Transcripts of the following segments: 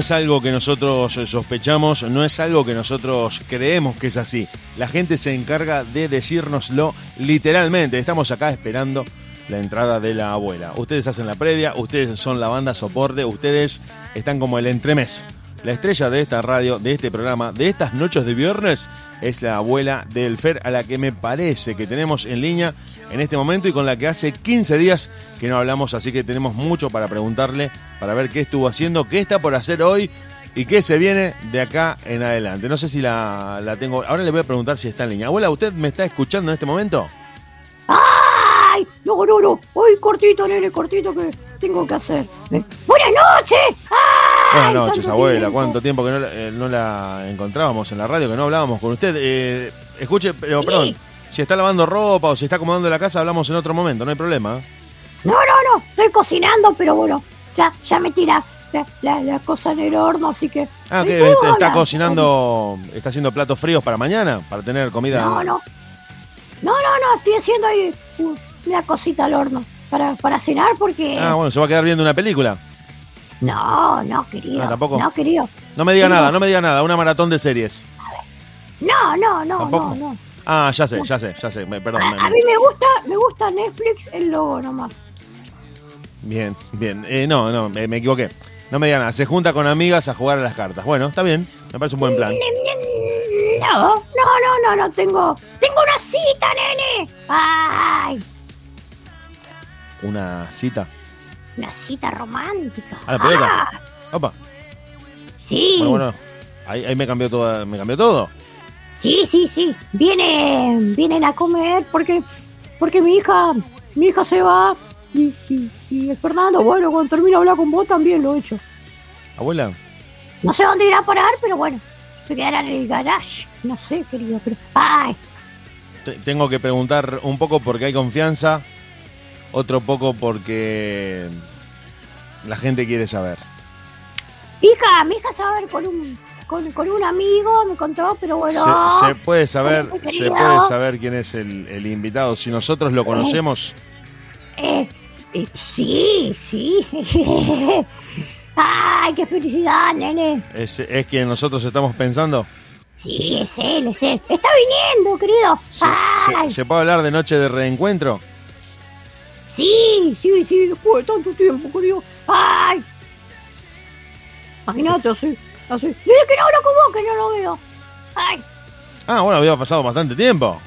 Es algo que nosotros sospechamos, no es algo que nosotros creemos que es así. La gente se encarga de decírnoslo literalmente. Estamos acá esperando la entrada de la abuela. Ustedes hacen la previa, ustedes son la banda soporte, ustedes están como el entremés. La estrella de esta radio, de este programa, de estas noches de viernes, es la abuela del Fer, a la que me parece que tenemos en línea en este momento y con la que hace 15 días que no hablamos, así que tenemos mucho para preguntarle, para ver qué estuvo haciendo, qué está por hacer hoy y qué se viene de acá en adelante. No sé si la, la tengo, ahora le voy a preguntar si está en línea. Abuela, ¿usted me está escuchando en este momento? ¡Ay! No, no, no. Hoy cortito, nene, cortito que tengo que hacer. ¿eh? ¡Buenas noches! ¡Ay! Buenas noches, abuela. tiempo! ¿Cuánto tiempo que no, la- eh, no la encontrábamos en la radio, que no hablábamos con usted? Eh, escuche, pero Sí. Si está lavando ropa o si está acomodando la casa, hablamos en otro momento, no hay problema. No, no, no. Estoy cocinando, pero bueno, ya, ya me tira la, la, la cosa en el horno, así que. Ah, que está cocinando, está haciendo platos fríos para mañana, para tener comida. No, no. No, no, no. Estoy haciendo ahí una cosita al horno para, para cenar porque. Ah, bueno, se va a quedar viendo una película. No, no, querido. Ah, ¿tampoco? No, querido. No me diga nada, no me diga nada, una maratón de series. No, no, no, ¿Tampoco? no, no. Ah, ya sé, ya sé, ya sé, me- perdón. A, me- a mí me gusta, me gusta Netflix el logo nomás. Bien, bien. Eh, no, no, me, me equivoqué. No me diga nada, se junta con amigas a jugar a las cartas. Bueno, está bien, me parece un buen plan. No, no, no, no, no tengo. Tengo una cita, nene. Ay, Una cita. una cita romántica. A la pelota. Ah, Opa. sí, Bueno, bueno. Ahí, ahí me cambió todo, me cambió todo. Sí, sí, sí. Vienen, vienen a comer porque, porque mi hija, mi hija se va y, y, y el Fernando, bueno, cuando termine de hablar con vos también lo he hecho. Abuela, No sé dónde irá a parar, pero bueno, se quedará en el garage. No sé, querido, pero. ¡Ay! te- tengo que preguntar un poco porque hay confianza, otro poco porque la gente quiere saber. Hija, mi hija se va a ver con un, con, con un amigo, me contó, pero bueno. Se, se puede saber, se puede saber quién es el, el invitado. Si nosotros lo conocemos, Eh, eh, sí, sí. ¡Ay, qué felicidad, nene! es, es quien nosotros estamos pensando. Sí, es él, es él. ¡Está viniendo, querido! ¿Se, ¡Ay! se- se puede hablar de noche de reencuentro? Sí, sí, sí, después de tanto tiempo, querido. ¡Ay! Imagínate, así, así. Desde que no hablo con vos, que no lo veo. ¡Ay! Ah, bueno, había pasado bastante tiempo.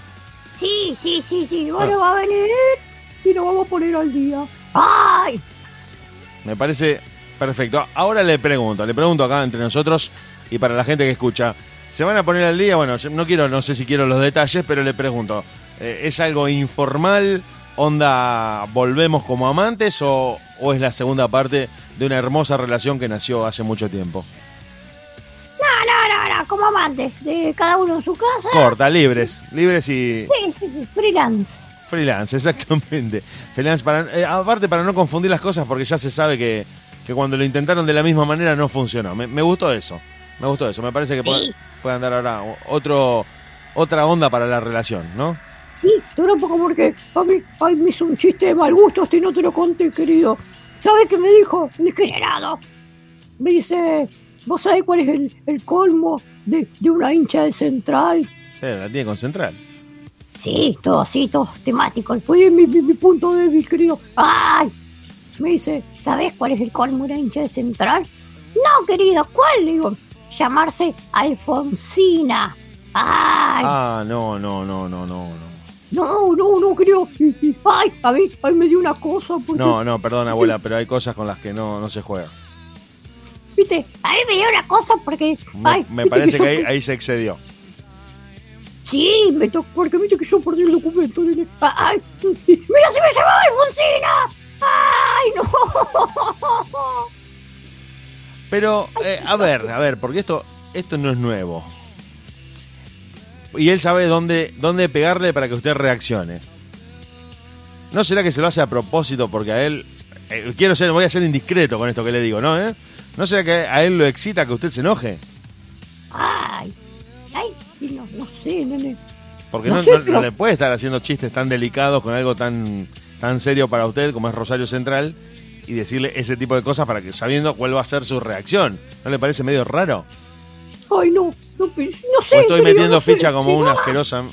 Sí, sí, sí, sí. Bueno, Ah. va a venir y nos vamos a poner al día. ¡Ay! Me parece perfecto. Ahora le pregunto, le pregunto acá entre nosotros y para la gente que escucha. ¿Se van a poner al día? Bueno, no quiero, no sé si quiero los detalles, pero le pregunto. eh, ¿Es algo informal? ¿Onda volvemos como amantes? O, o es la segunda parte de una hermosa relación que nació hace mucho tiempo? No, no, no, no, como amantes. De cada uno en su casa. Corta, libres. Libres y Sí, sí, sí, freelance. freelance, exactamente. Freelance, para, eh, aparte para no confundir las cosas, porque ya se sabe que, que cuando lo intentaron de la misma manera no funcionó. Me, me gustó eso. Me gustó eso. Me parece que puede, Sí. puede andar ahora otro, otra onda para la relación, ¿no? Sí, dura un poco porque a mí ay, me hizo un chiste de mal gusto, este no te lo conté, querido. ¿Sabes qué me dijo? El degenerado. Me dice, ¿vos sabés cuál es el, el colmo de, de una hincha de central? Eh, la tiene con central. Sí, todo así, todo temático. Fue mi, mi, mi punto débil, querido. ¡Ay! Me dice, ¿sabés cuál es el colmo de una hincha de central? No, querido, ¿cuál? Le digo, llamarse Alfonsina. ¡Ay! Ah, no, no, no, no, no, no. No, no, no, querido. ¡Ay! A mí, a mí me dio una cosa. Porque, No, no, perdón, abuela, pero hay cosas con las que no, no se juega. ¿Viste? A mí me dio una cosa porque. Me, ay, me parece que ahí, ahí se excedió. Sí, me tocó porque viste que yo perdí el documento. nene. ¡Ay! ¡Mira si me llamaba Alfonsina! ¡Ay, no! Pero, eh, a ver, a ver, porque esto, esto no es nuevo. Y él sabe dónde, dónde pegarle para que usted reaccione. ¿No será que se lo hace a propósito porque a él... eh, quiero ser, voy a ser indiscreto con esto que le digo, ¿no? eh? ¿No será que a él lo excita que usted se enoje? ¡Ay! ¡Ay! No, no sé, nene. Porque No no, sé, no- le puede estar haciendo chistes tan delicados con algo tan, tan serio para usted como es Rosario Central y decirle ese tipo de cosas para que sabiendo cuál va a ser su reacción. ¿No le parece medio raro? Ay, no, no, sé. O estoy metiendo sé, ficha como una asquerosa.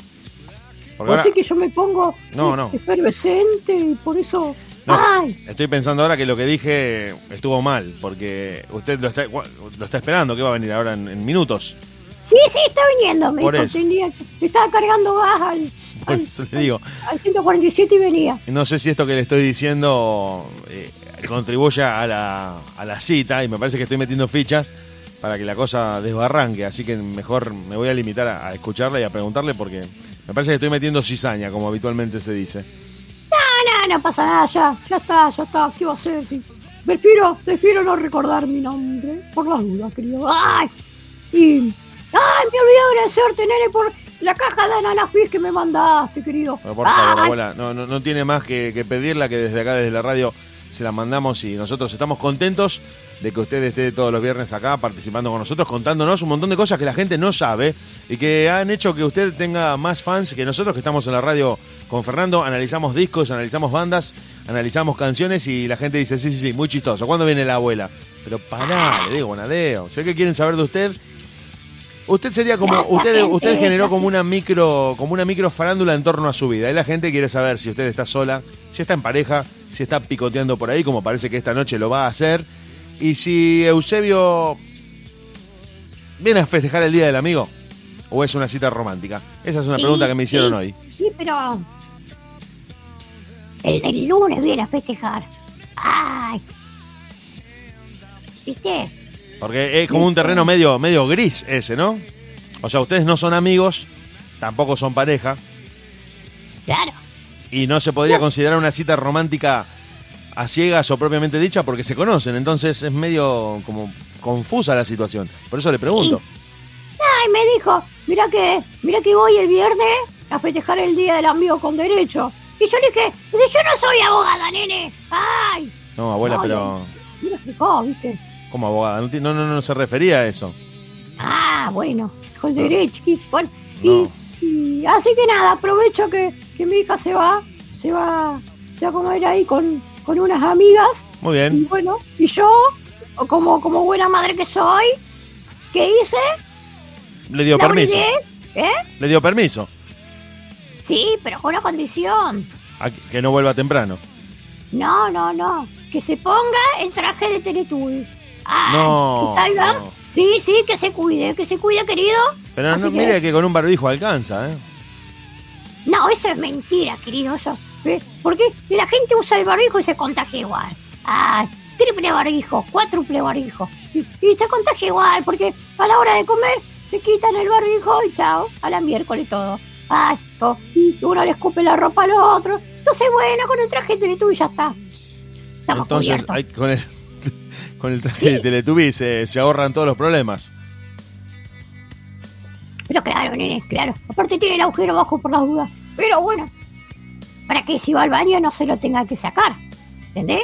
Porque ahora que yo me pongo No, no. efervescente y por eso... No. Ay, estoy pensando ahora que lo que dije estuvo mal, porque usted lo está, lo está esperando, que va a venir ahora en, en minutos. sí, sí, está viniendo. Me Por dijo, eso. tenía estaba cargando gas al, Por al, eso le digo, al 147 y venía. no sé si esto que le estoy diciendo eh, contribuye a la, a la cita y me parece que estoy metiendo fichas para que la cosa desbarranque, así que mejor me voy a limitar a, a escucharla y a preguntarle porque me parece que estoy metiendo cizaña, como habitualmente se dice. No, no, pasa nada, ya, ya está, ya está. ¿Qué va a hacer? Sí. Prefiero, prefiero no recordar mi nombre, por las dudas, querido. ¡Ay! Y. ¡Ay! Me olvidé agradecerte, nene, por la caja de ananafis que me mandaste, querido. Pero por favor, abuela, no, no, no tiene más que, que pedirla que desde acá, desde la radio, se la mandamos y nosotros estamos contentos de que usted esté todos los viernes acá participando con nosotros, contándonos un montón de cosas que la gente no sabe y que han hecho que usted tenga más fans que nosotros que estamos en la radio con Fernando, analizamos discos, analizamos bandas, analizamos canciones y la gente dice, sí, sí, sí, muy chistoso. ¿Cuándo viene la abuela? Pero pará, le digo, Bonadeo, sé que quieren saber de usted. Usted sería como, usted, usted generó como una micro, como una micro farándula en torno a su vida. Y la gente quiere saber si usted está sola, si está en pareja, si está picoteando por ahí, como parece que esta noche lo va a hacer. Y si Eusebio viene a festejar el Día del Amigo o es una cita romántica. Esa es una Sí, pregunta que me hicieron sí. hoy. Sí, pero. El, el lunes viene a festejar. ¡Ay! ¿Viste? Porque es como un terreno medio, medio gris ese, ¿no? O sea, ustedes no son amigos, tampoco son pareja, Claro. y no se podría considerar una cita romántica a ciegas o propiamente dicha porque se conocen, entonces es medio como confusa la situación. Por eso le pregunto. Ay, me dijo, mira que, mira que voy el viernes a festejar el Día del Amigo con Derecho. Y yo le dije, yo no soy abogada, nene. Ay, No, abuela, No, pero me explicó, ¿viste? como abogada, no, no, no, se refería a eso. Ah, bueno, con derecho. y Bueno, y, No. y así que nada, aprovecho que, que mi hija se va, se va, se va a comer ahí con, con unas amigas. Muy Y bien. bueno, y yo, como, como buena madre que soy, ¿qué hice? Le dio La permiso. ¿Eh? Le dio permiso Sí, pero con una condición. a que no vuelva temprano. No, no, no. Que se ponga el traje de Teletubby. Ah, No, Que salga. no. Sí, sí, que se cuide, que se cuide, querido. Pero Así no, que- mire que con un barbijo alcanza, ¿eh? No, eso es mentira, querido. Eso. ¿Ves? Porque la gente usa el barbijo y se contagia igual. Ah, triple barbijo, cuádruple barbijo. Y, y se contagia igual, porque a la hora de comer se quitan el barbijo y chao, a la miércoles todo. Ay, oh, y uno le escupe la ropa al otro. Entonces, bueno, con el traje de Teletubby ya está. Estamos Entonces, hay- con el, con el traje de Teletubby se, se ahorran todos los problemas. Pero claro, nene, claro. Aparte tiene el agujero abajo por las dudas. Pero bueno, para que si va al baño no se lo tenga que sacar. ¿Entendés?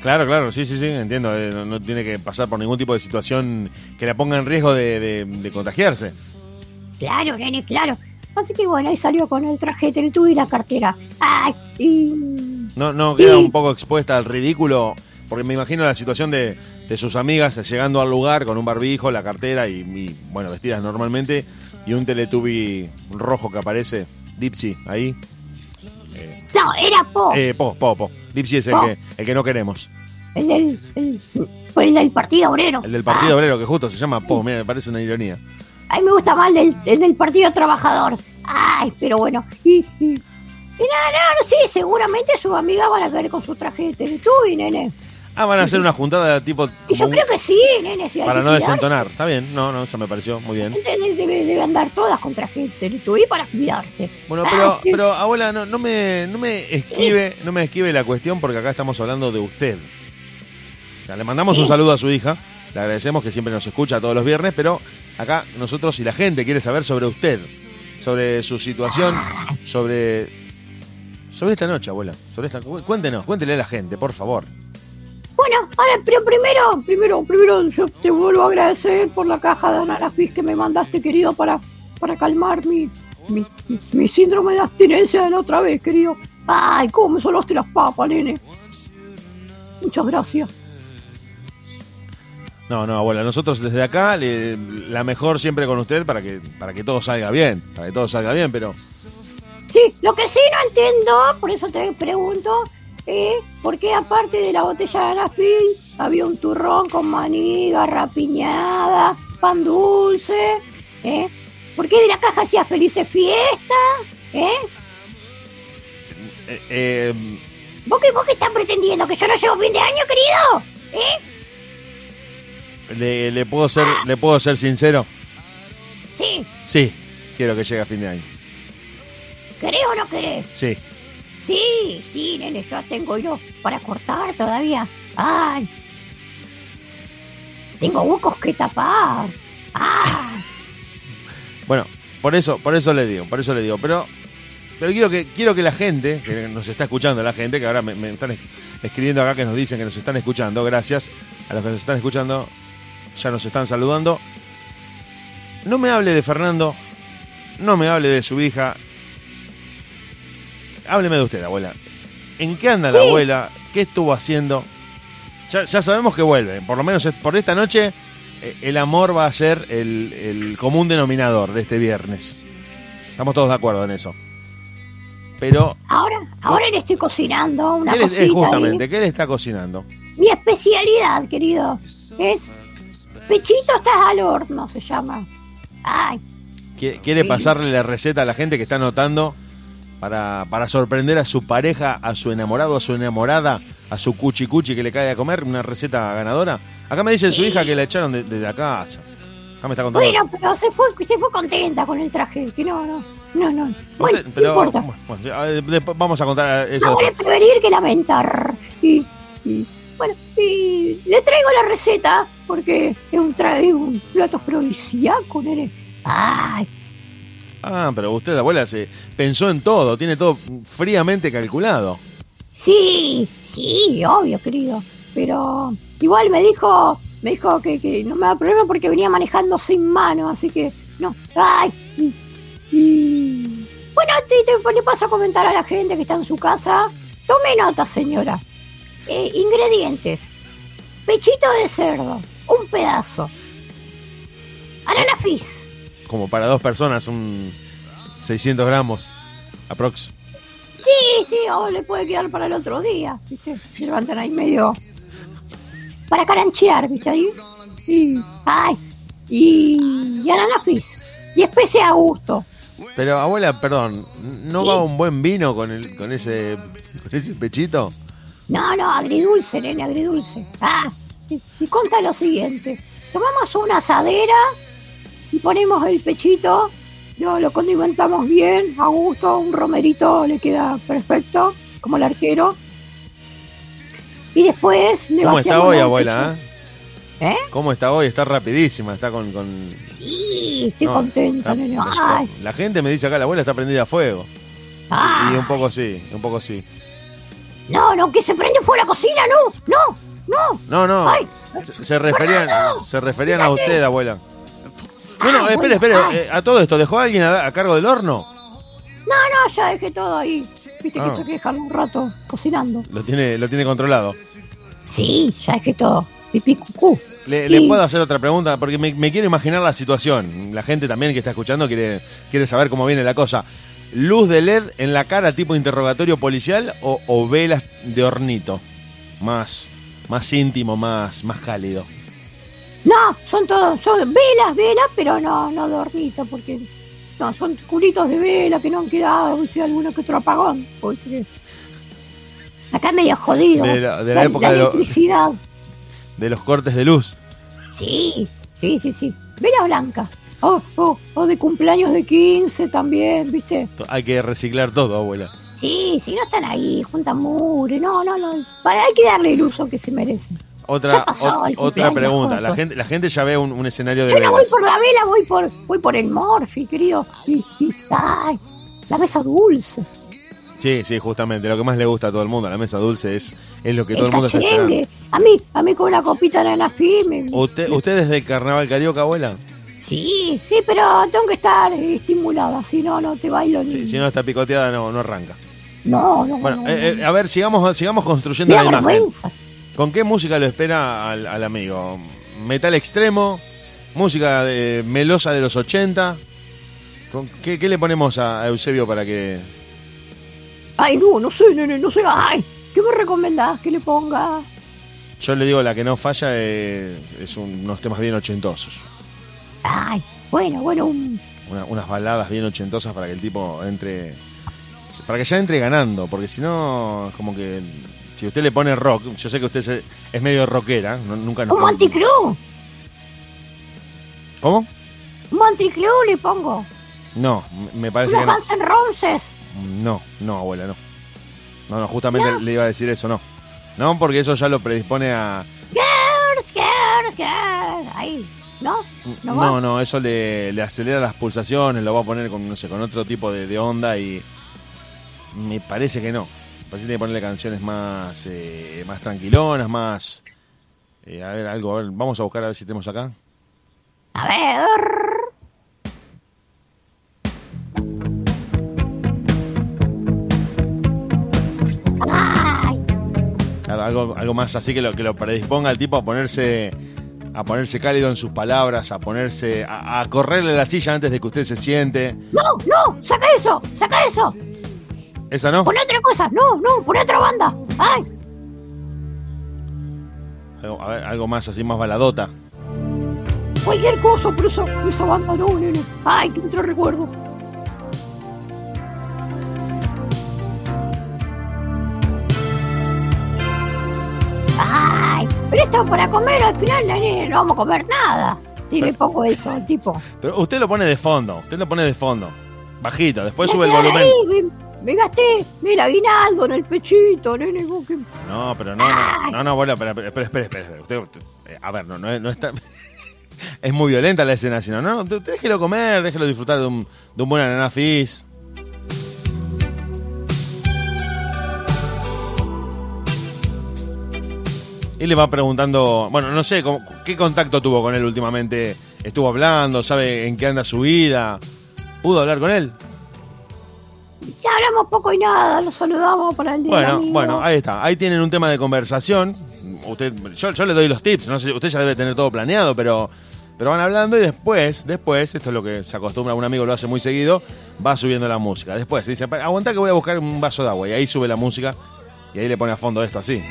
Claro, claro, sí, sí, sí, entiendo. eh, no, no tiene que pasar por ningún tipo de situación que la ponga en riesgo de, de- de contagiarse. Claro, nene, claro. Así que bueno, ahí salió con el traje de Teletubby y la cartera. Ay, y... No, no queda un poco expuesta al ridículo, porque me imagino la situación de, de sus amigas llegando al lugar con un barbijo, la cartera y, y, bueno, vestidas normalmente, y un Teletubby rojo que aparece, Dipsy, ahí. No, era Po. Eh, po, po, po. Dipsy es el, Po. que, el que no queremos. El del... El, el del Partido Obrero. El del Partido Ah, Obrero, que justo se llama Po, mira, me parece una ironía. a mí me gusta más el del, el del Partido Trabajador. Ay, pero bueno. Y... y y nada, nada, no, sí, seguramente sus amigas van a caer con su traje de Teletubby, nene. Ah, van a hacer una juntada tipo Y como yo un- creo que sí, nene. si para no desentonar. Está bien, no, no, eso me pareció muy bien. Debe, debe, debe andar todas con traje de Teletubby para cuidarse. Bueno, Ah, pero, sí. pero abuela, no, no me, no me esquive, no me esquive la cuestión porque acá estamos hablando de usted. O sea, le mandamos un saludo a su hija, le agradecemos que siempre nos escucha todos los viernes, pero acá nosotros y la gente quiere saber sobre usted, sobre su situación, sobre sobre esta noche, abuela. Sobre esta, cu- cuéntenos, cuéntele a la gente, por favor. Bueno, ahora, pero primero, primero, primero yo te vuelvo a agradecer por la caja de ananafis que me mandaste, querido, para, para calmar mi, mi, mi- mi síndrome de abstinencia de la otra vez, querido. Ay, cómo me solaste las papas, nene. Muchas gracias. No, no, abuela, nosotros desde acá, le- la mejor siempre con usted para que, para que todo salga bien, para que todo salga bien, pero Sí, lo que sí no entiendo, por eso te pregunto, es por qué aparte de la botella de Anafil había un turrón con maní, garrapiñada, pan dulce, ¿eh? ¿Por qué de la caja hacía felices fiestas? ¿Eh? eh, eh, ¿Vos qué, ¿Vos qué estás pretendiendo? ¿Que yo no llego fin de año, querido? ¿Eh? le, le puedo ser, le puedo ser sincero, Sí, sí, quiero que llegue a fin de año, ¿querés o no querés? sí. Sí, sí, nene, yo tengo yo para cortar todavía. Ay. Tengo huecos que tapar. Ah. Bueno, por eso, por eso le digo, por eso le digo, pero, pero quiero que, quiero que la gente, que nos está escuchando, la gente, que ahora me, me están es- escribiendo acá que nos dicen que nos están escuchando, gracias a los que nos están escuchando, ya nos están saludando. No me hable de Fernando, no me hable de su hija. Hábleme de usted, abuela. ¿En qué anda la abuela? ¿Qué estuvo haciendo? Ya, ya sabemos que vuelve, por lo menos por esta noche eh, el amor va a ser el, el común denominador de este viernes. Estamos todos de acuerdo en eso. Pero, Ahora, ahora le estoy cocinando una ¿qué le, cosita eh, ahí. justamente, ¿qué le está cocinando? Mi especialidad, querido, es pechito estás al horno, se llama. Ay, ¿Qui- ¿Quiere pasarle la receta a la gente que está anotando para, para sorprender a su pareja, a su enamorado, a su enamorada, a su cuchi cuchi que le cae a comer? ¿Una receta ganadora? Acá me dice su Sí. hija que la echaron de, de la casa. Acá me está contando. bueno, pero se fue, se fue contenta con el traje, que no, no, no, no. Bueno, Usted- pero, no importa. bueno, eh, después vamos a contar eso. Ahora después. es prevenir que lamentar. Y, y, bueno, y le traigo la receta porque es un, tra es un plato afrodisíaco, nene. Ay, Ah, pero usted, abuela, se pensó en todo, tiene todo fríamente calculado. sí, sí, obvio, querido. Pero igual me dijo, me dijo que, no me da problema porque venía manejando sin mano, así que no. Ay, y, y- bueno, te, te- le paso a comentar a la gente que está en su casa. Tome nota, señora. Eh, ingredientes. Pechito de cerdo, un pedazo. Ananafis, Como para dos personas, un 600 gramos aprox. Sí, sí, o le puede quedar para el otro día, ¿viste? Se levantan ahí medio. Para caranchear, ¿viste? Ahí. Y. ¡Ay! Y. Y ananafis. Y especia a gusto. Pero, abuela, perdón, ¿no Sí. va un buen vino con, el, con, ese, con ese pechito? No, no, agridulce, nene, agridulce. Ah, y, y conta lo siguiente. Tomamos una asadera y ponemos el pechito. Yo lo condimentamos bien, a gusto. Un romerito le queda perfecto, como el arquero. Y después le ¿Cómo está hoy, el abuela? eh? ¿Eh? ¿Cómo está hoy? Está rapidísima, está con... con... Sí, estoy no, contenta, está- nene. Ay, La gente me dice acá, la abuela está prendida a fuego. ah. Y un poco sí, un poco sí. No, no, que se prende fuego la cocina, no, no, no. No, no, Ay. se, se referían, se referían a usted, abuela. No, no, Ah, espere, bueno, espere, ay. eh, a todo esto, ¿dejó a alguien a, a cargo del horno? No, no, ya dejé todo ahí. Viste Ah. que se quejan un rato cocinando. Lo tiene, lo tiene controlado. Sí, ya dejé todo. Pipí cucú. Le, Sí. puedo hacer otra pregunta, porque me, me quiero imaginar la situación. La gente también que está escuchando quiere, quiere saber cómo viene la cosa. ¿Luz de LED en la cara tipo interrogatorio policial o, o velas de hornito? Más, más íntimo, más, más cálido. No, son todos, son velas, velas, pero no, no de hornito, porque no, son culitos de vela que no han quedado, viste, alguno que otro apagón. porque Acá medio jodido. De la- de la época de lo- electricidad. De los cortes de luz. Sí, sí, sí, sí. Vela blanca. O, o, o de cumpleaños de 15 también, ¿viste? Hay que reciclar todo, abuela. Sí, sí, no están ahí, juntan mugre. No, no, no. Para, hay que darle el uso que se merecen. Otra, pasó otra pregunta. La gente, la gente ya ve un, un escenario de Yo no voy por la vela, voy por, voy por el morfi, querido. Ay, la mesa dulce. Sí, sí, justamente. Lo que más le gusta a todo el mundo, la mesa dulce, es, es lo que todo el mundo está esperando. cacherengue. A mí, a mí con una copita de nana firme. ¿Usted, ¿Usted es del carnaval carioca, abuela? Sí, sí, pero tengo que estar eh, estimulada, si no, no te bailo ni. Sí, si no está picoteada, no, no arranca. No, no, Bueno, no, eh, no. eh, a ver, sigamos, sigamos construyendo la imagen. vergüenza. ¿Con qué música lo espera al, al amigo? ¿Metal extremo? ¿Música de- melosa de los 80? ¿Con qué, qué le ponemos a, Eusebio para que.? Ay, no, no sé, nene, no sé. Ay, ¿qué me recomendás que le ponga? Yo le digo la que no falla eh, es un- unos temas bien ochentosos. Ay, bueno, bueno, un... Una- unas baladas bien ochentosas para que el tipo entre. Para que ya entre ganando, porque si no, es como que. Si usted le pone rock, yo sé que usted se- es medio rockera, no- nunca nos. un Monticlub. ¿Cómo? Un Monticlub le pongo. No, me- parece que no. Guns N' Roses. No, no, abuela, no. No, no, justamente ¿No? le iba a decir eso, no. No, porque eso ya lo predispone a. Girls, girls, girls. Ahí, ¿no? ¿No? No, no, eso le, le acelera las pulsaciones, lo va a poner con, no sé, con otro tipo de, de onda y. Me parece que no. Que tiene que ponerle canciones más, eh, más tranquilonas, más. eh, a ver, algo, a ver, vamos a buscar a ver si tenemos acá. A ver. Algo, algo más así que lo, que lo predisponga al tipo a ponerse. A ponerse cálido en sus palabras, a ponerse. A, a correrle la silla antes de que usted se siente. no, no, saca eso, saca eso. ¿Esa no? Pon otra cosa, no, no, pon otra banda. Ay, Algo, a ver, algo más así, más baladota. cualquier cosa, pero esa, esa banda no, nene. Ay, que otro recuerdo. Ay, pero esto para comer al final, nene, no vamos a comer nada. Si le pongo eso al tipo. Pero usted lo pone de fondo, usted lo pone de fondo. Bajito, después sube el volumen. ahí, me, gasté, mira, aguinaldo en el pechito, nene. vos que- No, pero no, no, no, no, abuela, espera, espera, espera, espera. Usted, eh, a ver, no, no, no está... Es muy violenta la escena, sino, no, déjelo comer, déjelo disfrutar de un, de un buen ananá. Y le va preguntando, bueno, no sé, ¿cómo- ¿qué contacto tuvo con él últimamente? ¿Estuvo hablando? ¿Sabe en qué anda su vida? ¿Pudo hablar con él? Hablamos poco y nada, lo saludamos para el día. Bueno, amigo. bueno, ahí está. Ahí tienen un tema de conversación. Usted, yo, yo le doy los tips. No sé, usted ya debe tener todo planeado, pero, pero van hablando y después, después, esto es lo que se acostumbra, un amigo lo hace muy seguido, va subiendo la música. Después dice, "Pa- aguanta que voy a buscar un vaso de agua y ahí sube la música y ahí le pone a fondo esto así.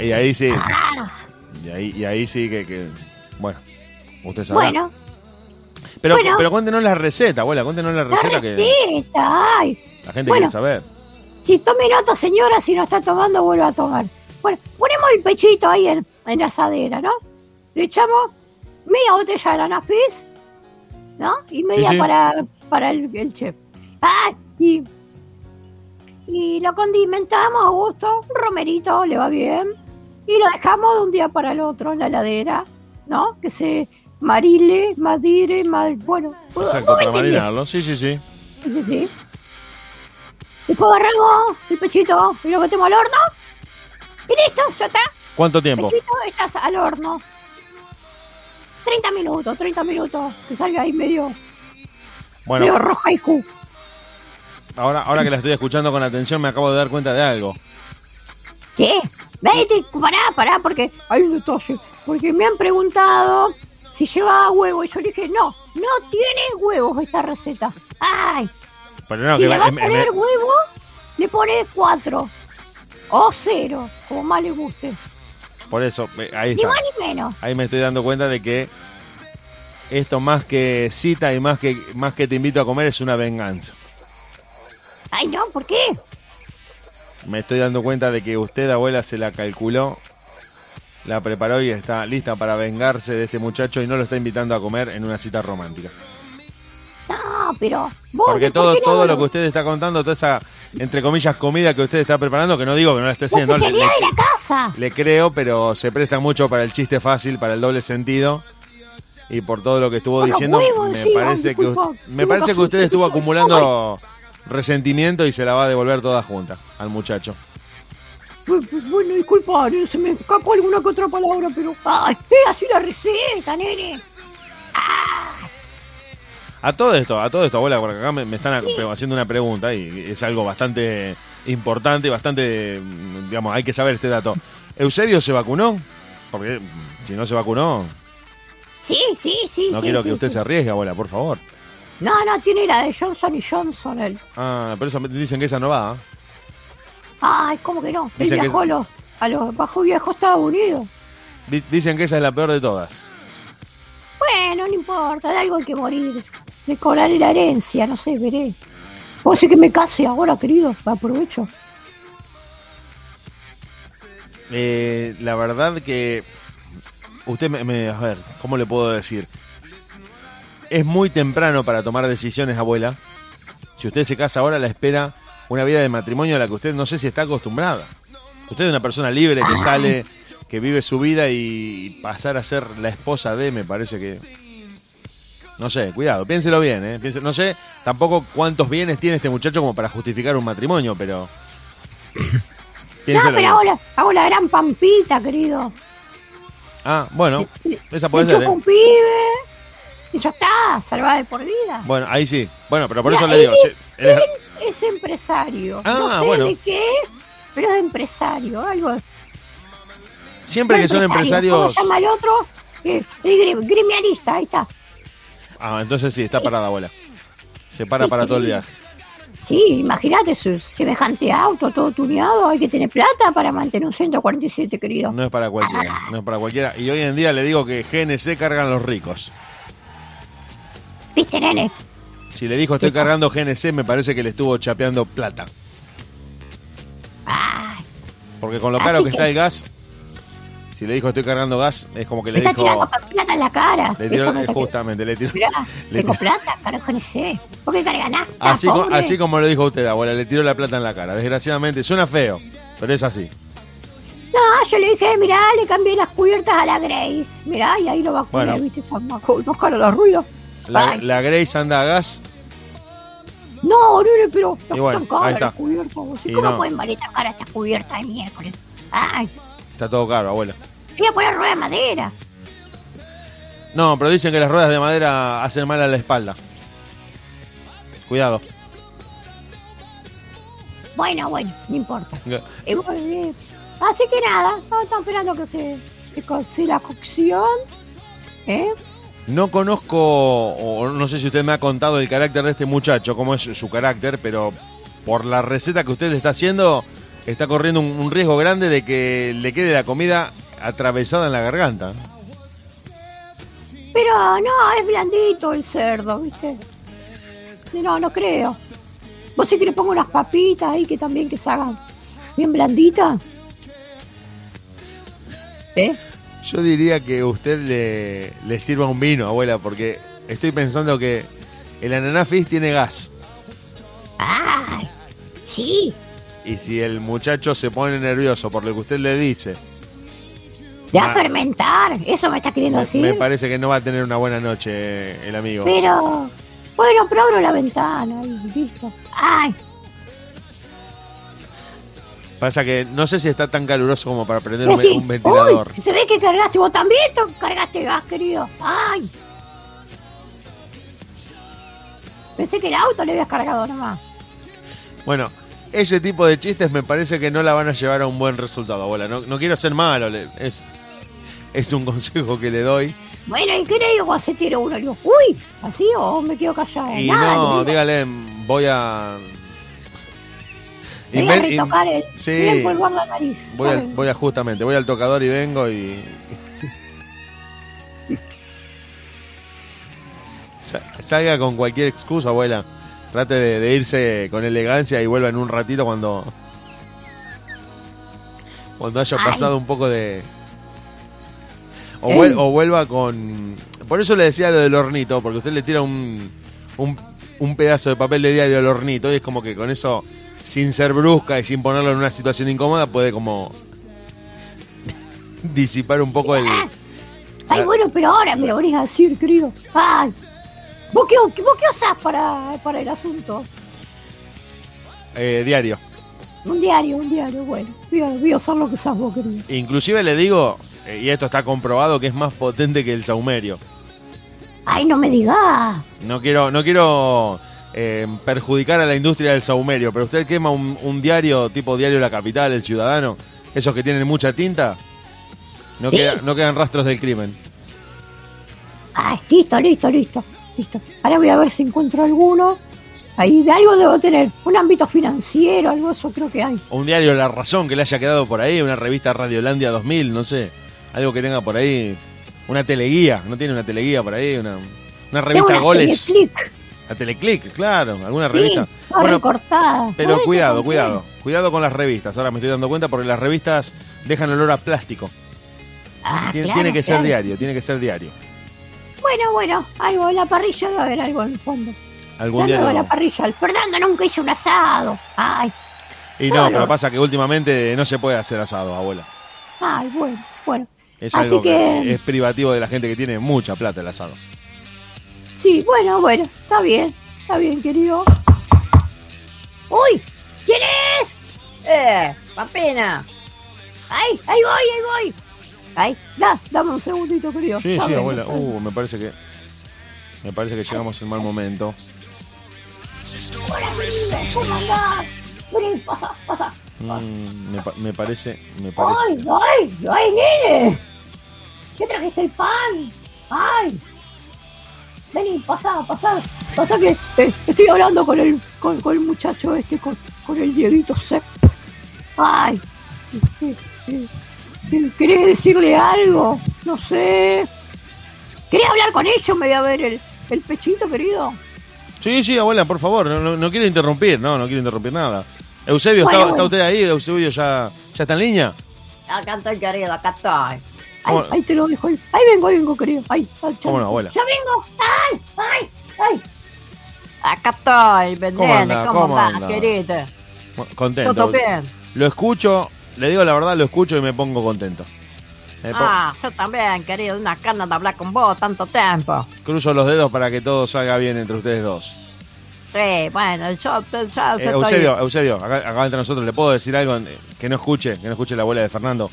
Y ahí sí. Y ahí, y ahí sí que, que- bueno, usted sabe. Bueno, pero, bueno. pero cuéntenos la receta, abuela, cuéntenos la la receta que ay. la gente Bueno. quiere saber. Si tome nota, señora, si no está tomando, vuelva a tomar. Bueno, ponemos el pechito ahí en, en la asadera, ¿no? Le echamos media botella de anafis, ¿no? Y media Sí, sí. para, para el, el chef. Ah, y, y lo condimentamos a gusto, un romerito, le va bien. Y lo dejamos de un día para el otro en la heladera, ¿no? Que se marile, madire, mal, bueno. Exacto, vos me para marinarlo. Sí, sí, sí. Sí, sí. Después agarramos el pechito y lo metemos al horno. Y listo, ya está. ¿Cuánto tiempo? Pechito, estás al horno. 30 minutos, 30 minutos. Que salga ahí medio, medio Bueno, roja y cu. ahora, ahora que la estoy escuchando con atención me acabo de dar cuenta de algo. ¿Qué? Vete, pará, pará, porque hay un detalle. Porque me han preguntado si llevaba huevo. Y yo le dije, no, no tiene huevos esta receta. Ay, Pero no, si que le me- va a me- poner huevo, le pone 4. O 0, como más le guste. por eso, me- ahí Ni está. más ni menos. Ahí me estoy dando cuenta de que esto más que cita y más que, más que te invito a comer es una venganza. Ay, no, ¿por qué? Me estoy dando cuenta de que usted, abuela, se la calculó, la preparó y está lista para vengarse de este muchacho y no lo está invitando a comer en una cita romántica. No, pero vos. Porque ¿por todo, no todo lo- que usted está contando, toda esa, entre comillas, comida que usted está preparando, que no digo que no la esté haciendo, le, especialidad le- de la casa. le creo, pero se presta mucho para el chiste fácil, para el doble sentido. Y por todo lo que estuvo los diciendo, huevos me encima, parece que, disculpa, me parece que usted estuvo acumulando resentimiento y se la va a devolver toda junta al muchacho. Pues, pues, Bueno, disculpa, se me escapó alguna que otra palabra, pero. ¡Ay, es así la receta, nene! ¡Ah! A todo esto, a todo esto, abuela, porque acá me, me están haciendo una pregunta y es algo bastante importante y bastante, digamos, hay que saber este dato. ¿Eusebio se vacunó? Porque mm, si no se vacunó, Sí, sí, sí. no sí, quiero sí, que usted se arriesgue, abuela, por favor. No, no, tiene la de Johnson y Johnson. él. Ah, pero eso dicen que esa no va. ¿eh? Ay, ¿cómo que no? Él Dicen que viajó a los, a los bajo viajó a Estados Unidos. Di- Dicen que esa es la peor de todas. Bueno, no importa, de algo hay que morir. De cobraré la herencia, no sé, veré. Vos sí que me case ahora, querido. Aprovecho. Eh, la verdad que usted me, me- a ver, ¿cómo le puedo decir? Es muy temprano para tomar decisiones, abuela. Si usted se casa ahora, la espera una vida de matrimonio a la que usted no sé si está acostumbrada. Usted es una persona libre que sale, que vive su vida y pasar a ser la esposa de, me parece que no sé, cuidado, piénselo bien, ¿eh? No sé tampoco cuántos bienes tiene este muchacho como para justificar un matrimonio, pero No, piénselo pero bien. hago la, hago la gran pampita, querido. Ah, bueno, Le- esa le puede ser, chupo ¿eh? un pibe y ya está, salvada de por vida. Bueno, ahí sí. Bueno, pero por Mira, eso le digo. sí, él es- Él es empresario. Ah, no sé bueno. de qué, pero es empresario. Algo. siempre que son ¿Cómo empresarios. se llama el otro? Eh, el gremialista, ahí está. Ah, entonces sí, está parada, abuela. Se para para todo el viaje. Sí, imagínate su semejante auto, todo tuneado. Hay que tener plata para mantener un 147, querido. No es para cualquiera, no es para cualquiera. Y hoy en día le digo que GNC cargan los ricos. ¿Viste, nene? Si le dijo estoy cargando GNC, me parece que le estuvo chapeando plata. Porque con lo caro que que- está el gas, si le dijo estoy cargando gas, es como que le está tirando dijo. plata en la cara. Le tiró, justamente, le tiró. Mirá, le tengo tiró- plata, carajo, sé. ¿Por qué carga nada? Así, co- así como lo dijo usted, abuela, le tiró la plata en la cara. Desgraciadamente, suena feo, pero es así. No, yo le dije, mirá, le cambié las cubiertas a la Grace. Mirá, y ahí lo vacuné, Bueno. viste, son más, más caros los ruidos. La, la Grace anda a gas. No, nene, pero Y bueno, están caras ahí está. las cubiertas. vos. ¿Y Y ¿Cómo no. pueden valer tan caras estas cubiertas de miércoles? Ay, Está todo caro, abuela. voy a poner rueda de madera. No, pero dicen que las ruedas de madera hacen mal a la espalda. Cuidado. Bueno, bueno, no importa. Bueno, eh, así que nada, estamos esperando que se, se cocine la cocción. ¿Eh? No conozco, o no sé si usted me ha contado el carácter de este muchacho, cómo es su carácter, pero por la receta que usted le está haciendo, está corriendo un, riesgo grande de que le quede la comida atravesada en la garganta. Pero no, es blandito el cerdo, ¿viste? No, no creo. ¿Vos sí que le pongo unas papitas ahí que también que se hagan bien blanditas? ¿Eh? Yo diría que usted le, le sirva un vino, abuela, porque estoy pensando que el ananá fizz tiene gas. ¡Ay! Sí, Y si el muchacho se pone nervioso por lo que usted le dice, de a Ah. fermentar, eso me está queriendo me, decir. me parece que no va a tener una buena noche el amigo. Pero, bueno, pero abro la ventana y listo. ¡Ay! Pasa que no sé si está tan caluroso como para prender un, ventilador. uy, se ve que cargaste vos también, cargaste gas, querido. ¡Ay! Pensé que el auto le habías cargado nomás. Bueno, ese tipo de chistes me parece que no la van a llevar a un buen resultado, abuela. No, no quiero ser malo, es, es un consejo que le doy. Bueno, ¿y qué le digo se tira uno? Le digo, uy, ¿así o me quedo callado? Y Nada, le no, dígale, voy a... Te voy a retocar el, sí. voy a empolvar la nariz. Voy, al- ¿sabes? voy a justamente, voy al tocador y vengo y... Sa- Salga con cualquier excusa, abuela. Trate de, de irse con elegancia y vuelva en un ratito cuando... Cuando haya Ay. pasado un poco de... O, Ey. vuel- o vuelva con... Por eso le decía lo del hornito, porque usted le tira un, un, un pedazo de papel de diario al hornito y es como que con eso, sin ser brusca y sin ponerlo en una situación incómoda, puede como disipar un poco el... Ay, bueno, pero ahora me lo venís a decir, querido. Ay, ¿vos qué, vos qué usás para, para el asunto? eh, diario. Un diario, un diario, bueno. Voy a, voy a usar lo que usás vos, querido. Inclusive le digo, eh, y esto está comprobado, que es más potente que el saumerio. Ay, no me digas. No quiero, no quiero eh, perjudicar a la industria del saumerio, pero usted quema un, un diario tipo Diario La Capital, El Ciudadano, esos que tienen mucha tinta, no, Sí. queda- no quedan rastros del crimen. Ay, listo, listo, listo, listo. Ahora voy a ver si encuentro alguno. Ahí de algo debo tener. Un ámbito financiero, algo eso creo que hay. O un diario La Razón que le haya quedado por ahí, una revista Radiolandia 2000, no sé, algo que tenga por ahí, una teleguía, no tiene una teleguía por ahí, una, revista Goles, la Teleclick, claro, alguna Sí, revista. Bueno, recortada. pero ¿Sabés qué cuidado, cuidado, cuidado con las revistas, ahora me estoy dando cuenta porque las revistas dejan olor a plástico. Ah, Tiene, claro, tiene que ser diario, tiene que ser diario. Bueno, bueno, algo en la parrilla debe haber algo en el fondo. Algún Algo en la parrilla. El Fernando nunca hizo un asado. Ay, Y no, pero pasa que últimamente no se puede hacer asado, abuela. ay, bueno, bueno. Es Así algo que... que- es privativo de la gente que tiene mucha plata el asado. Sí, bueno, bueno, está bien, está bien, querido. ¡Uy! ¿Quién es? ¡Eh! ¡Papina! ¡Ay! ¡Ahí voy, ahí voy! ¡Ay! Da, dame un segundito, querido. Sí, sí, abuela. Uh, me parece que. Me parece que llegamos en mal momento. Hola, querido, ¿cómo andás? Mm, me, pa- me parece. Me parece. ¡Ay, ay, ay, nene! ¿Qué trajiste el pan? ¡Ay! Vení, pasá, pasá. Pasa que eh, estoy hablando con el, con, con el muchacho este, con, con el Dieguito Sec. ¡Ay! eh, eh, ¿Querés decirle algo? No sé. ¿Querés hablar con ellos? Me voy a ver el, el pechito, querido. Sí, sí, abuela, por favor. No, no- no quiero interrumpir, no, no quiero interrumpir nada. Eusebio, Bueno, ¿está, bueno. está usted ahí? Eusebio ya, ya está en línea. Acá estoy, querido, acá estoy. Ay, ¿Cómo- ahí te lo dejo. Ahí Ahí vengo, ahí vengo, querido. Ahí, ¿Cómo no, abuela? ¡Ya vengo! ¡Ay! ¡Ay! ¡Ay! Acá estoy, anda? ¿Cómo, ¿Cómo andás, anda? querido? Contento. ¿Todo bien? Lo escucho, le digo la verdad, lo escucho y me pongo contento. Me Ah, yo también, querido. Una ganas de hablar con vos tanto tiempo. Cruzo los dedos para que todo salga bien entre ustedes dos. Sí, bueno, yo, ya Eh, estoy... Eusebio, Eusebio, acá, acá entre nosotros, ¿le puedo decir algo que no escuche, que no escuche la abuela de Fernando?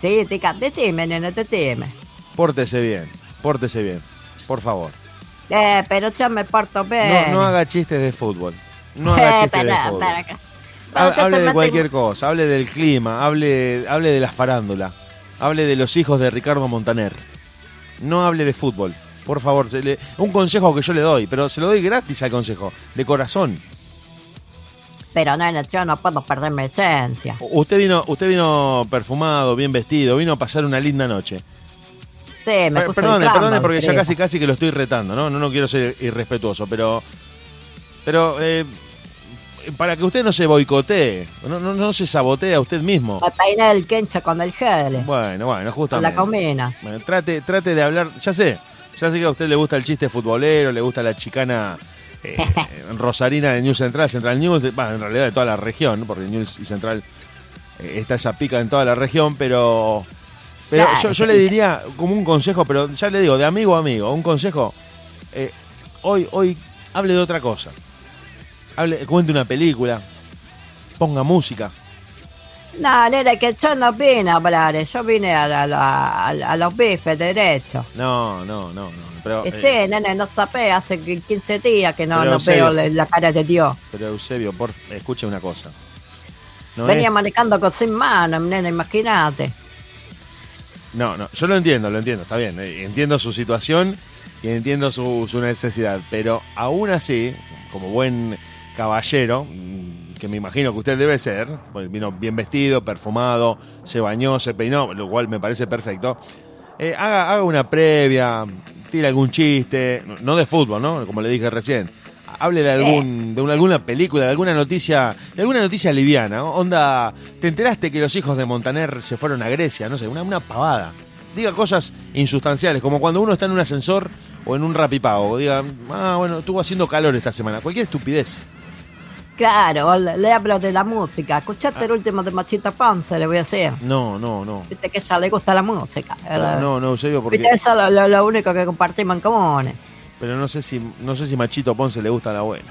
Sí, tica, decime, nene, decime. Pórtese bien, pórtese bien, por favor. Eh, pero yo me porto bien. No, no haga chistes de fútbol. No haga Eh, chistes de fútbol. Ha- Pero yo hable de cualquier cosa, hable del clima, hable, hable de la farándula, hable de los hijos de Ricardo Montaner. No hable de fútbol, por favor. se le- un consejo que yo le doy, pero se lo doy gratis al consejo, de corazón. Pero, nene, yo no puedo perder mi esencia. Usted vino, usted vino perfumado, bien vestido, vino a pasar una linda noche. Sí, me puse perdone, el perdone, porque ya casi casi que lo estoy retando, ¿no? No, no quiero ser irrespetuoso, pero. Pero. eh, para que usted no se boicotee, no, no, no se sabotee a usted mismo. Me peiné el quencha con el gel. Bueno, bueno, con justamente. la comina. Bueno, trate, trate de hablar, ya sé, ya sé que a usted le gusta el chiste futbolero, le gusta la chicana eh, rosarina de News Central, Central News, de- en realidad de toda la región, porque News y Central eh, está esa pica en toda la región, pero pero Claro. yo, yo le diría como un consejo, pero ya le digo, de amigo a amigo, un consejo, eh, hoy, hoy hable de otra cosa, hable, cuente una película, ponga música. No, nene, que yo no vine a hablar. Yo vine a, la- la- a, a los bifes derecho. No, no, no, no. Pero, Y eh, sí, nene, no sapé, hace que 15 días que no, Pero, veo la, la cara de Dios. pero Eusebio, por, escuche una cosa. No Venía es- manejando con sin mano, nene, imagínate. No, no, yo lo entiendo, lo entiendo, está bien. eh, Entiendo su situación y entiendo su, su necesidad, pero aún así, como buen caballero, mm, que me imagino que usted debe ser, porque vino bien vestido, perfumado, se bañó, se peinó, lo cual me parece perfecto, eh, haga, haga una previa, tire algún chiste, no- de fútbol, ¿no? Como le dije recién. Hable de algún de una- alguna película, de alguna noticia, de alguna noticia liviana, onda, ¿te enteraste que los hijos de Montaner se fueron a Grecia? No sé, una, una pavada. Diga cosas insustanciales, como cuando uno está en un ascensor o en un rapipago. Diga, ah, bueno, estuvo haciendo calor esta semana. Cualquier estupidez. Claro, le, hablo de la música. Escuchaste Ah. el último de Machita Ponce, le voy a decir. No, no, no. Viste que a ella le gusta la música. ¿verdad? No, no, Eusebio, porque. Viste, eso es lo, lo- único que compartimos en común. Pero no sé si, no sé si Machito Ponce le gusta la abuela.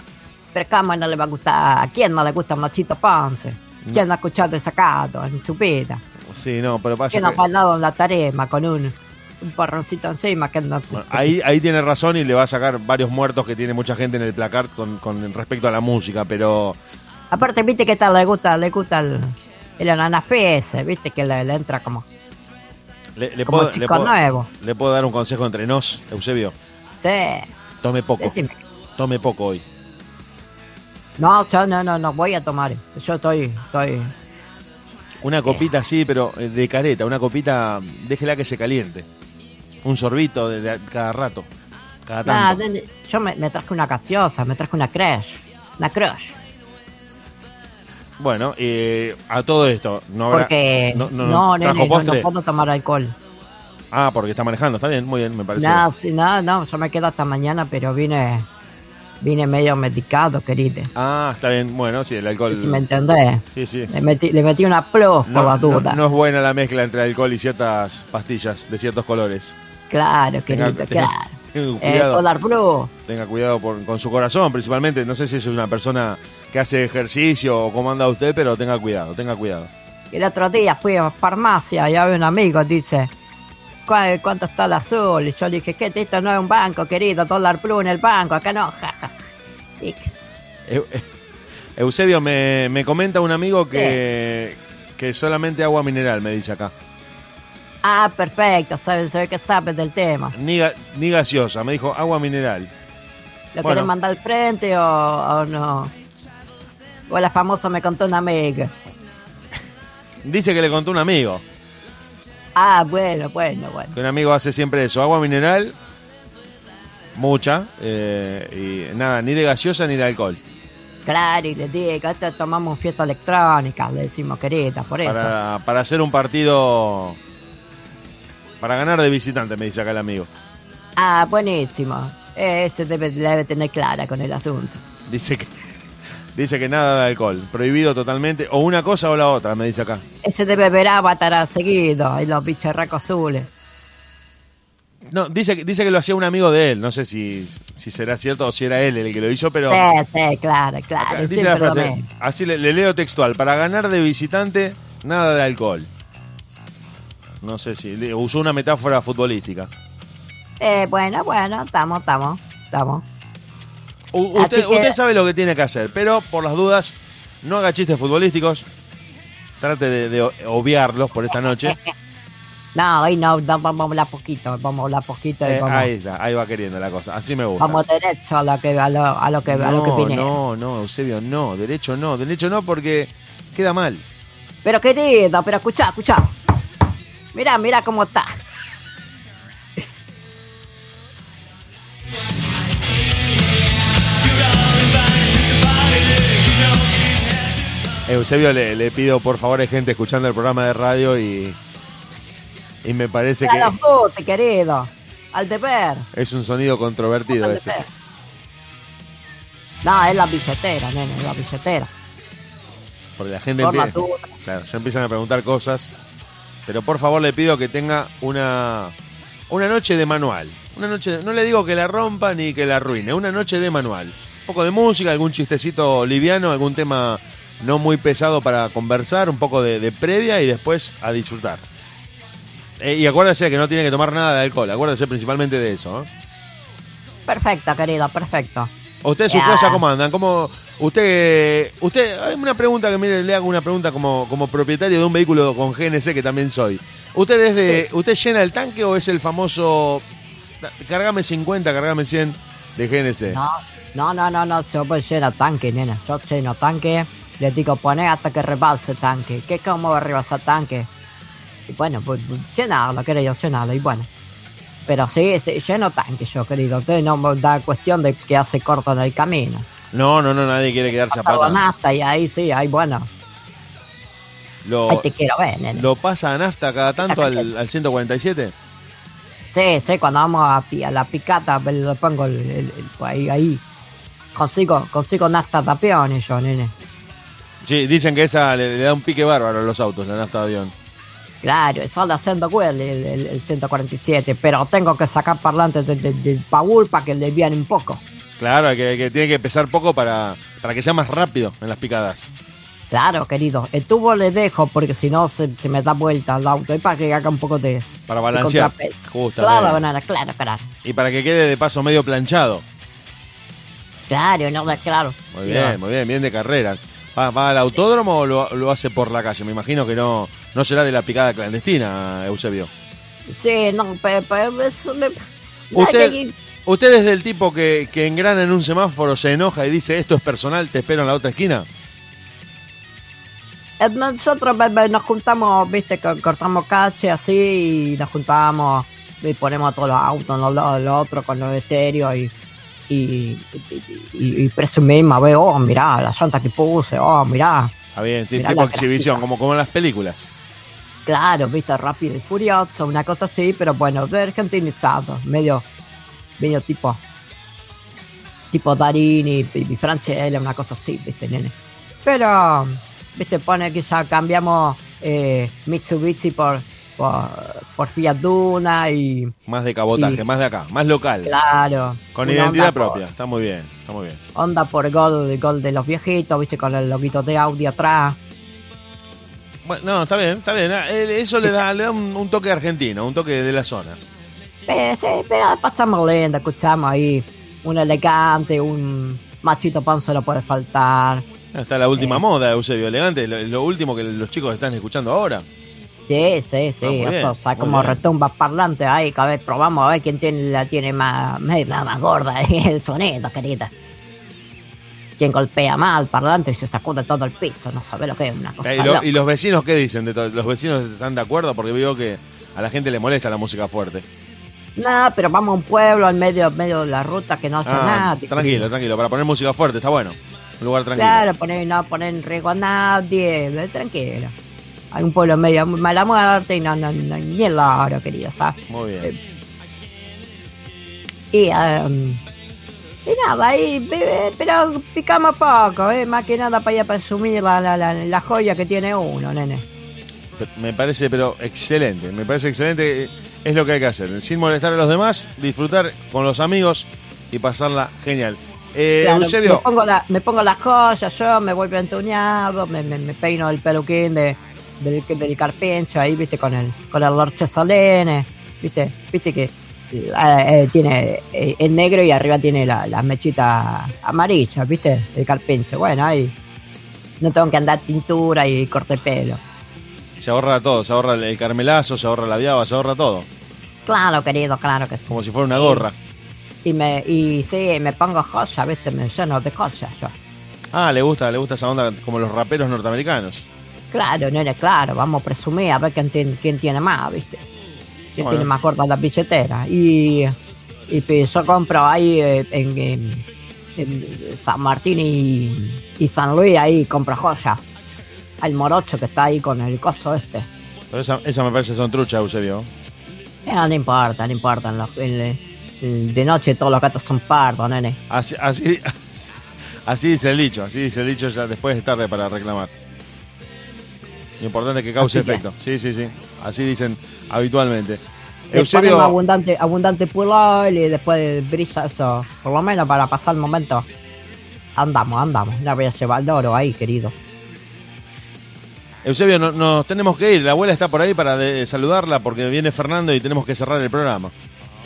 Pero ¿cómo no le va a gustar? ¿A quién no le gusta Machito Ponce? ¿Quién no ha escuchado desacato en su vida? Sí, no, pero pasa ¿Quién no ha que. bailado en la tarima con un un porroncito encima que no. Bueno, ahí, ahí tiene razón y le va a sacar varios muertos que tiene mucha gente en el placar con, con respecto a la música, pero Aparte, viste que tal le gusta, le gusta el, el ananafé ese, viste que le, le entra como, le, le como puedo, le, chico puedo, nuevo. le puedo dar un consejo entre nos, Eusebio. Sí, Tome poco, decime. tome poco hoy. No, yo no, no, no voy a tomar. Yo estoy, estoy. Una copita así, pero eh, de careta, una copita, déjela que se caliente. Un sorbito de, de cada rato, cada tanto. yo me, me traje una gaseosa, me traje una crush. Una crush. Bueno, eh, a todo esto, no habrá... Porque no, no, no, ¿trajo nene, no, no puedo tomar alcohol. Ah, porque está manejando, está bien, muy bien, me parece. No, sí, no, no, yo me quedo hasta mañana, pero vine, vine medio medicado, querido. Ah, está bien, bueno, sí, el alcohol... Si me entendés. Sí, sí. Le metí, le metí una plus por la No, no, duda. no es buena la mezcla entre alcohol y ciertas pastillas de ciertos colores. Claro, querido, tenga- claro. tenga Eh, cuidado, Polar tenga cuidado por- con su corazón, principalmente. No sé si es una persona que hace ejercicio o cómo anda usted, pero tenga cuidado, tenga cuidado. El otro día fui a farmacia y había un amigo, dice, "¿Cuál- ¿cuánto está el azul? Y yo le dije, ¿qué? Esto no es un banco, querido, dólar plus en el banco, acá no, jaja. Y- Eu- eh, Eusebio, me, me comenta un amigo que, que solamente agua mineral, me dice acá. Ah, perfecto, sabe, se ve que sabes del tema. Ni, ga- ni gaseosa, me dijo agua mineral. ¿Lo Bueno. querés mandar al frente o, o no? O la famosa me contó una amiga. Dice que le contó un amigo, Ah, bueno, bueno, bueno. que un amigo hace siempre eso, agua mineral, mucha, eh, y nada, ni de gaseosa ni de alcohol. Claro, y le digo, esto tomamos fiesta electrónica, le decimos querida, por eso. Para, para hacer un partido, para ganar de visitante, me dice acá el amigo. Ah, buenísimo. Ese debe, debe tener clara con el asunto. Dice que, dice que nada de alcohol, prohibido totalmente, o una cosa o la otra, me dice acá. Ese debe ver Avatar seguido y los bicharracos azules. No, dice, que- dice que lo hacía un amigo de él, no sé si, si será cierto o si era él el que lo hizo, pero... Sí, sí, claro, claro. Dice la frase, así le, le leo textual, para ganar de visitante, nada de alcohol. No sé si, usó una metáfora futbolística. Eh, bueno, bueno, estamos, estamos, estamos. Usted, que- usted sabe lo que tiene que hacer, pero por las dudas, no haga chistes futbolísticos, trate de, de obviarlos por esta noche. No, hoy no, no, vamos a hablar poquito, vamos a hablar poquito y Eh, vamos, ahí está, ahí va queriendo la cosa, así me gusta. vamos derecho a lo que, a lo, a lo que, a lo que no, vine. no, no, Eusebio, no, derecho no, derecho no porque queda mal. Pero querido, pero escuchá, escuchá. Mira, mira cómo está. Eusebio, le, le pido por favor, hay gente escuchando el programa de radio y, y me parece que botes, querido. Al deber. es un sonido controvertido ese. No, es la billetera, nene, es la billetera. Porque la gente empieza, claro, ya empiezan a preguntar cosas. Pero por favor le pido que tenga una, una noche de manual. Una noche, no le digo que la rompa ni que la arruine, una noche de manual. Un poco de música, algún chistecito liviano, algún tema no muy pesado para conversar, un poco de, de previa y después a disfrutar. Eh, y acuérdese que no tiene que tomar nada de alcohol, acuérdese principalmente de eso. ¿eh? Perfecto, querido, perfecto. ¿Usted, sus Ya. cosas, cómo andan? ¿Cómo, usted, usted, hay una pregunta que mire, le hago una pregunta como, como propietario de un vehículo con GNC que también soy. ¿Usted es de, usted llena el tanque o es el famoso, "Da- cargame 50, cargame 100 de GNC? No, no, no, no, no, yo voy lleno tanque, nena. Yo lleno tanque, le digo poné hasta que rebalse tanque. ¿Qué cómo va a rebasar tanque? Y bueno, pues pues, llenarlo, querido, llenarlo, y bueno. Pero sí, sí, lleno tanque yo, querido. Usted no da cuestión de que hace corto en el camino. No, no, no, nadie quiere quedarse a pata. nafta y ahí sí, ahí bueno. Lo, Ahí te quiero ver, nene. lo pasa a nafta cada tanto al, al 147. Sí, sí, cuando vamos a, a la picata, lo pongo el, el- el- ahí, ahí. Consigo, consigo nafta tapiones yo, nene. Sí, dicen que esa le, le da un pique bárbaro a los autos, la nafta de avión. Claro, solo haciendo huel el, el, el 147, pero tengo que sacar parlantes del, baúl para que le vean un poco. Claro, que, que tiene que pesar poco para, para que sea más rápido en las picadas. Claro, querido, el tubo le dejo porque si no se, se me da vuelta al auto y para que haga un poco de, Para balancear. Justamente. Claro, nena, claro, claro. Y para que quede de paso medio planchado. Claro, no, claro. Muy bien, muy bien, bien de carrera. ¿Va, va al autódromo o lo, lo hace por la calle? Me imagino que no, no será de la picada clandestina, Eusebio. Sí, no, pero, pero eso me... Usted- ¿Usted es del tipo que, que engrana en un semáforo, se enoja y dice esto es personal, te espero en la otra esquina? Eh, Nosotros nos juntamos, viste, co- cortamos cache así y nos juntamos y ponemos todos los autos en los lados del otro con los estéreos y, y, y, y- presumimos, a ver, oh, mirá, la llanta que puse, oh, mirá. Está bien, Mirá tipo exhibición, como, como en las películas. Claro, viste, rápido y furioso, una cosa así, pero bueno, de argentinizado, medio, medio tipo, tipo Darini y, y Franchella, una cosa así, viste, nene. Pero, viste, pone que ya cambiamos eh, Mitsubishi por, por, por Fiat Duna y, Más de cabotaje, Y- más de acá, más local. claro. Con identidad por- propia. Está muy bien, está muy bien. onda por gol, gol de los viejitos, viste, con el loguito de Audi atrás. Bueno, no, está bien, está bien. Ah, eh, Eso le da, le da un, un toque argentino, un toque de la zona. Sí, pero pasamos lindo, escuchamos ahí un elegante, un machito panzo no puede faltar. Está la última Eh. moda, Eusebio Elegante, lo, lo último que los chicos están escuchando ahora. Sí, sí, sí, Ah, bien, o sea, como bien. retumba parlante ahí, cada vez probamos a ver quién tiene, la tiene más, más, más gorda el sonido, querida. Quien golpea más al parlante y se sacude todo el piso, no sabe lo que es una cosa. Eh, y, lo- y los vecinos qué dicen de? ¿Los vecinos están de acuerdo? Porque veo que a la gente le molesta la música fuerte. No, pero vamos a un pueblo al medio, medio de la ruta que no hace Ah, nada. tranquilo, tranquilo. Para poner música fuerte, está bueno. Un lugar tranquilo. Claro, poner, no poner en riesgo a nadie, eh, tranquilo. Hay un pueblo medio mala muerte y no, no, no, ni el oro, querido, ¿sabes? Muy bien. Y, em, y nada, ahí, eh, pero picamos poco, eh, más que nada para ir a presumir la, la, la, la joya que tiene uno, nene. Me parece, pero excelente. Me parece excelente. Es lo que hay que hacer. Sin molestar a los demás, disfrutar con los amigos y pasarla genial. Eh, Claro, me, pongo la, me pongo las joyas, yo me vuelvo entuñado, me, me, me peino el peluquín de, del, del carpincho ahí, viste, con el, con el Lorche Solene, viste, viste que eh, eh, tiene eh, el negro y arriba tiene la, la mechita amarilla, viste, el carpincho. Bueno, ahí no tengo que andar tintura y corte pelo. Se ahorra todo. Se ahorra el carmelazo, se ahorra la viaba, se ahorra todo. Claro, querido, claro que sí. Como si fuera una gorra. Y me, y sí, me pongo joyas, viste, me lleno de joyas yo. Ah, le gusta, le gusta esa onda como los raperos norteamericanos. Claro, nene, claro, vamos a presumir a ver quién, tiene- quién tiene más, ¿viste? Quién Bueno. tiene más corta la billetera. Y, y yo compro ahí eh, en, en- en San Martín y, y San Luis, ahí compro joyas. Al morocho que está ahí con el coso este. Pero esa, esa me parece son trucha, Eusebio. Eh, no importa, no importa. en los- en- en- de noche todos los gatos son pardos, nene. Así, así, así dice el dicho, así dice el dicho, ya después es tarde para reclamar. Lo importante es que cause Así que- efecto. Sí, sí, sí. Así dicen habitualmente. Eusebio, abundante, abundante pulo y después brilla eso. Por lo menos para pasar el momento. Andamos, andamos. La voy a llevar el oro ahí, querido. Eusebio, no- nos tenemos que ir. La abuela está por ahí para de- saludarla porque viene Fernando y tenemos que cerrar el programa.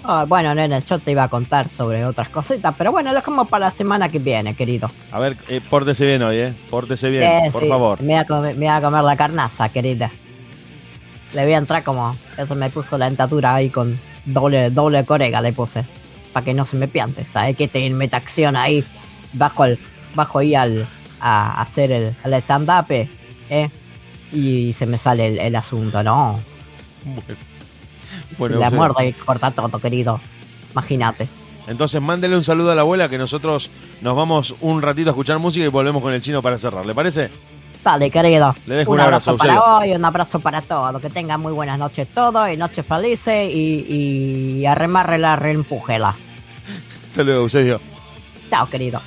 Ah, bueno, nene, yo te iba a contar sobre otras cositas, pero bueno, lo dejamos para la semana que viene, querido. A ver, eh, pórtese bien hoy, ¿eh? Pórtese bien, Eh, por sí, favor. Me voy, a comer, me voy a comer la carnaza, querida. Le voy a entrar como. Eso me puso la dentadura ahí con doble, doble corega, le puse. Para que no se me piante, ¿sabes? Que te metaacción ahí. Bajo el, bajo ahí al, a hacer el, el stand-up, ¿eh? Y se me sale el, el asunto, ¿no? Bueno, la Eusebio, muerde y corta todo, querido. Imagínate. Entonces mándele un saludo a la abuela que nosotros nos vamos un ratito a escuchar música y volvemos con el chino para cerrar. ¿Le parece? Dale, querido. Le dejo un abrazo, para Eusebio. hoy, un abrazo para todos. Que tengan muy buenas noches todos y noches felices y, y arremárrela, reempújela. Hasta luego, Eusebio. Chao, querido.